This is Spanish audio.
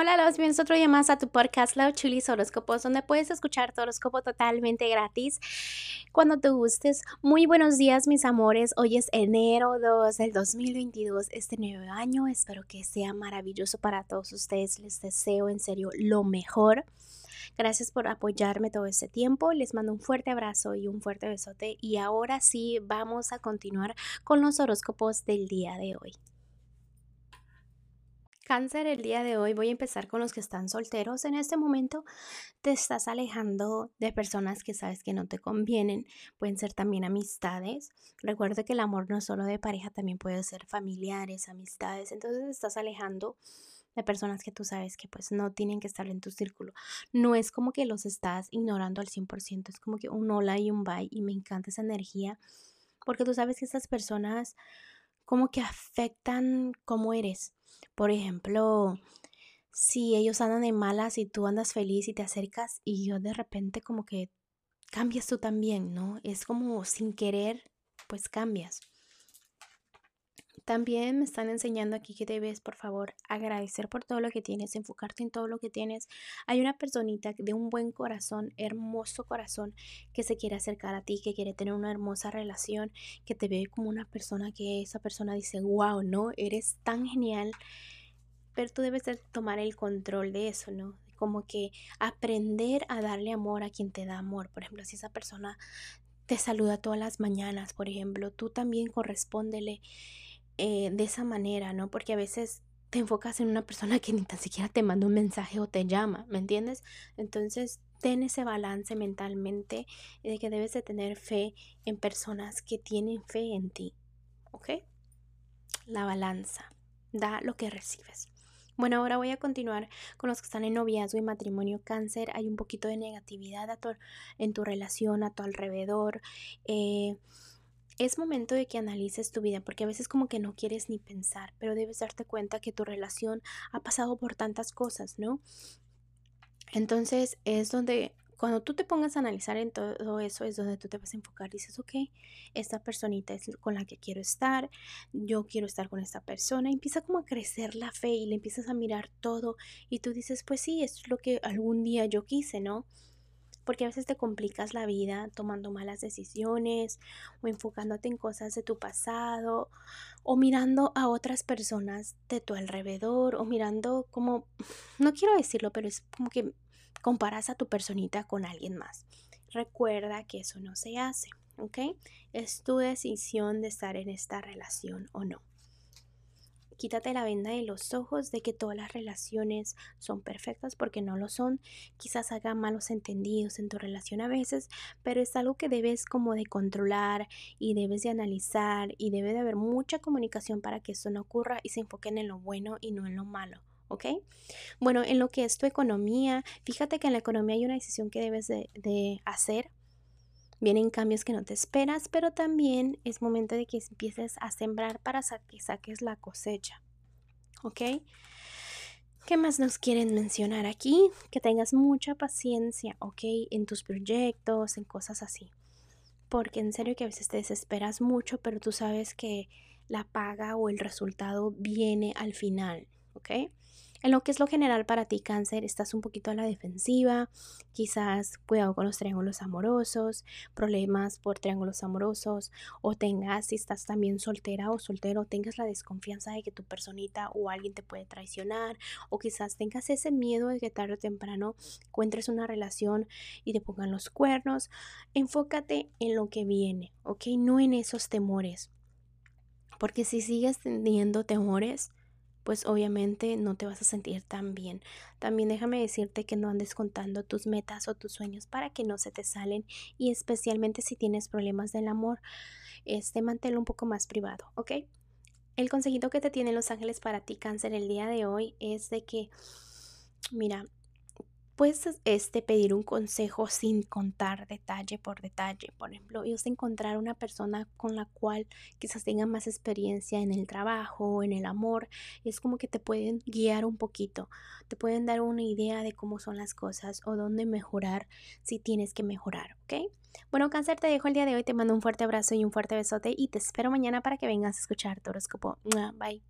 Hola, los bienvenidos otro día más a tu podcast Love Chulis Horóscopos, donde puedes escuchar tu horóscopo totalmente gratis cuando te gustes. Muy buenos días, mis amores. Hoy es enero 2 del 2022, este nuevo año. Espero que sea maravilloso para todos ustedes. Les deseo en serio lo mejor. Gracias por apoyarme todo este tiempo. Les mando un fuerte abrazo y un fuerte besote. Y ahora sí, vamos a continuar con los horóscopos del día de hoy. Cáncer, el día de hoy voy a empezar con los que están solteros. En este momento te estás alejando de personas que sabes que no te convienen. Pueden ser también amistades. Recuerda que el amor no solo de pareja, también puede ser familiares, amistades. Entonces te estás alejando de personas que tú sabes que pues no tienen que estar en tu círculo. No es como que los estás ignorando al 100%, es como que un hola y un bye y me encanta esa energía porque tú sabes que esas personas como que afectan cómo eres por ejemplo, si ellos andan de malas y tú andas feliz y te acercas y yo de repente como que cambias tú también, ¿no? Es como sin querer, pues cambias. También me están enseñando aquí que debes, por favor, agradecer por todo lo que tienes, enfocarte en todo lo que tienes. Hay una personita de un buen corazón, hermoso corazón, que se quiere acercar a ti, que quiere tener una hermosa relación, que te ve como una persona que esa persona dice, wow, ¿no? Eres tan genial. Pero tú debes tomar el control de eso, ¿no? Como que aprender a darle amor a quien te da amor. Por ejemplo, si esa persona te saluda todas las mañanas, por ejemplo, tú también correspóndele eh, de esa manera, ¿no? Porque a veces te enfocas en una persona que ni tan siquiera te manda un mensaje o te llama, ¿me entiendes? Entonces, ten ese balance mentalmente de que debes de tener fe en personas que tienen fe en ti, ¿ok? La balanza, da lo que recibes. Bueno, ahora voy a continuar con los que están en noviazgo y matrimonio cáncer. Hay un poquito de negatividad a en tu relación, a tu alrededor. Eh, es momento de que analices tu vida, porque a veces como que no quieres ni pensar, pero debes darte cuenta que tu relación ha pasado por tantas cosas, ¿no? Entonces es donde cuando tú te pongas a analizar en todo eso es donde tú te vas a enfocar. Dices, ok, esta personita es con la que quiero estar, yo quiero estar con esta persona. Y empieza como a crecer la fe y le empiezas a mirar todo y tú dices, pues sí, esto es lo que algún día yo quise, ¿no? Porque a veces te complicas la vida tomando malas decisiones o enfocándote en cosas de tu pasado o mirando a otras personas de tu alrededor o mirando como, no quiero decirlo, pero es como que comparas a tu personita con alguien más. Recuerda que eso no se hace, ¿ok? Es tu decisión de estar en esta relación o no. Quítate la venda de los ojos de que todas las relaciones son perfectas porque no lo son. Quizás haga malos entendidos en tu relación a veces, pero es algo que debes como de controlar y debes de analizar y debe de haber mucha comunicación para que eso no ocurra y se enfoquen en lo bueno y no en lo malo. ¿ok? Bueno, en lo que es tu economía, fíjate que en la economía hay una decisión que debes de, de hacer Vienen cambios que no te esperas, pero también es momento de que empieces a sembrar para que saques la cosecha. ¿Ok? ¿Qué más nos quieren mencionar aquí? Que tengas mucha paciencia, ¿ok? En tus proyectos, en cosas así. Porque en serio que a veces te desesperas mucho, pero tú sabes que la paga o el resultado viene al final, ¿ok? En lo que es lo general para ti, cáncer, estás un poquito a la defensiva, quizás cuidado con los triángulos amorosos, problemas por triángulos amorosos, o tengas, si estás también soltera o soltero, tengas la desconfianza de que tu personita o alguien te puede traicionar, o quizás tengas ese miedo de que tarde o temprano encuentres una relación y te pongan los cuernos. Enfócate en lo que viene, ¿ok? No en esos temores. Porque si sigues teniendo temores, pues obviamente no te vas a sentir tan bien. También déjame decirte que no andes contando tus metas o tus sueños para que no se te salen y especialmente si tienes problemas del amor, este manténlo un poco más privado, ¿ok? El consejito que te tienen los ángeles para ti, cáncer, el día de hoy es de que, mira, puedes este, pedir un consejo sin contar detalle por detalle. Por ejemplo, ellos encontrar una persona con la cual quizás tenga más experiencia en el trabajo, en el amor. Es como que te pueden guiar un poquito, te pueden dar una idea de cómo son las cosas o dónde mejorar si tienes que mejorar, ¿ok? Bueno, cáncer, te dejo el día de hoy, te mando un fuerte abrazo y un fuerte besote y te espero mañana para que vengas a escuchar tu horóscopo. Bye.